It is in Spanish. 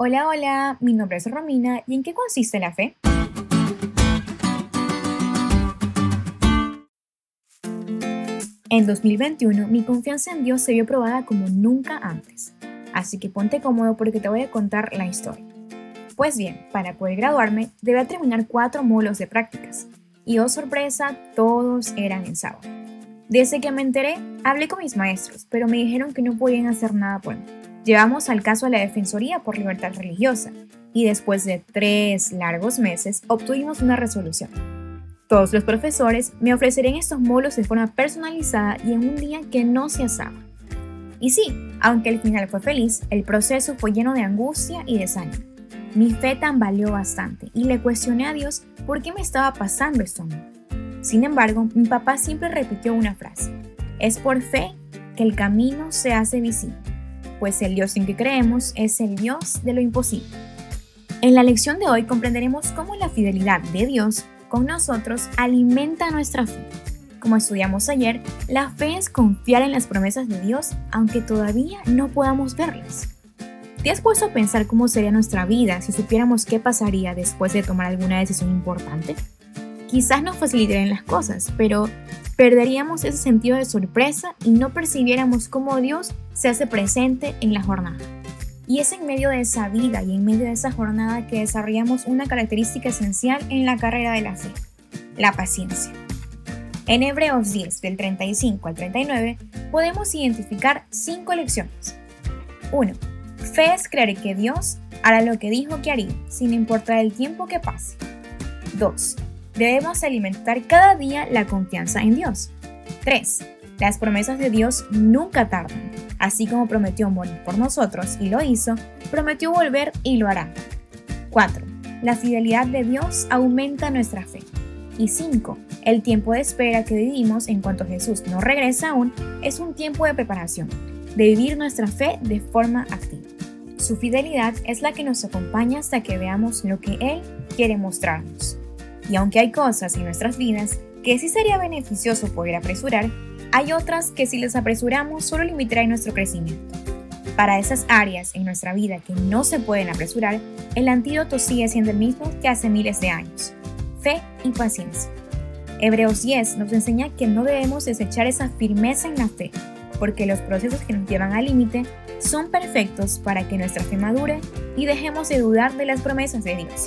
Hola, hola, mi nombre es Romina y ¿en qué consiste la fe? En 2021 mi confianza en Dios se vio probada como nunca antes, así que ponte cómodo porque te voy a contar la historia. Pues bien, para poder graduarme debía terminar cuatro módulos de prácticas y oh sorpresa, todos eran en sábado. Desde que me enteré, hablé con mis maestros, pero me dijeron que no podían hacer nada por mí Llevamos al caso a la Defensoría por Libertad Religiosa y después de tres largos meses obtuvimos una resolución. Todos los profesores me ofrecerían estos módulos de forma personalizada y en un día que no se asaba. Y sí, aunque el final fue feliz, el proceso fue lleno de angustia y desánimo. Mi fe tambaleó bastante y le cuestioné a Dios por qué me estaba pasando esto a mí. Sin embargo, mi papá siempre repitió una frase, es por fe que el camino se hace visible pues el Dios en que creemos es el Dios de lo imposible. En la lección de hoy comprenderemos cómo la fidelidad de Dios con nosotros alimenta nuestra fe. Como estudiamos ayer, la fe es confiar en las promesas de Dios aunque todavía no podamos verlas. ¿Te has puesto a pensar cómo sería nuestra vida si supiéramos qué pasaría después de tomar alguna decisión importante? Quizás nos facilitarían las cosas, pero perderíamos ese sentido de sorpresa y no percibiéramos cómo Dios se hace presente en la jornada. Y es en medio de esa vida y en medio de esa jornada que desarrollamos una característica esencial en la carrera de la fe, la paciencia. En Hebreos 10, del 35 al 39, podemos identificar cinco lecciones. 1. Fe es creer que Dios hará lo que dijo que haría, sin importar el tiempo que pase. 2 debemos alimentar cada día la confianza en Dios. 3. Las promesas de Dios nunca tardan. Así como prometió morir por nosotros y lo hizo, prometió volver y lo hará. 4. La fidelidad de Dios aumenta nuestra fe. Y 5. El tiempo de espera que vivimos en cuanto Jesús no regresa aún es un tiempo de preparación, de vivir nuestra fe de forma activa. Su fidelidad es la que nos acompaña hasta que veamos lo que Él quiere mostrarnos. Y aunque hay cosas en nuestras vidas que sí sería beneficioso poder apresurar, hay otras que si las apresuramos solo limitarán nuestro crecimiento. Para esas áreas en nuestra vida que no se pueden apresurar, el antídoto sigue siendo el mismo que hace miles de años. Fe y paciencia. Hebreos 10 nos enseña que no debemos desechar esa firmeza en la fe, porque los procesos que nos llevan al límite son perfectos para que nuestra fe madure y dejemos de dudar de las promesas de Dios.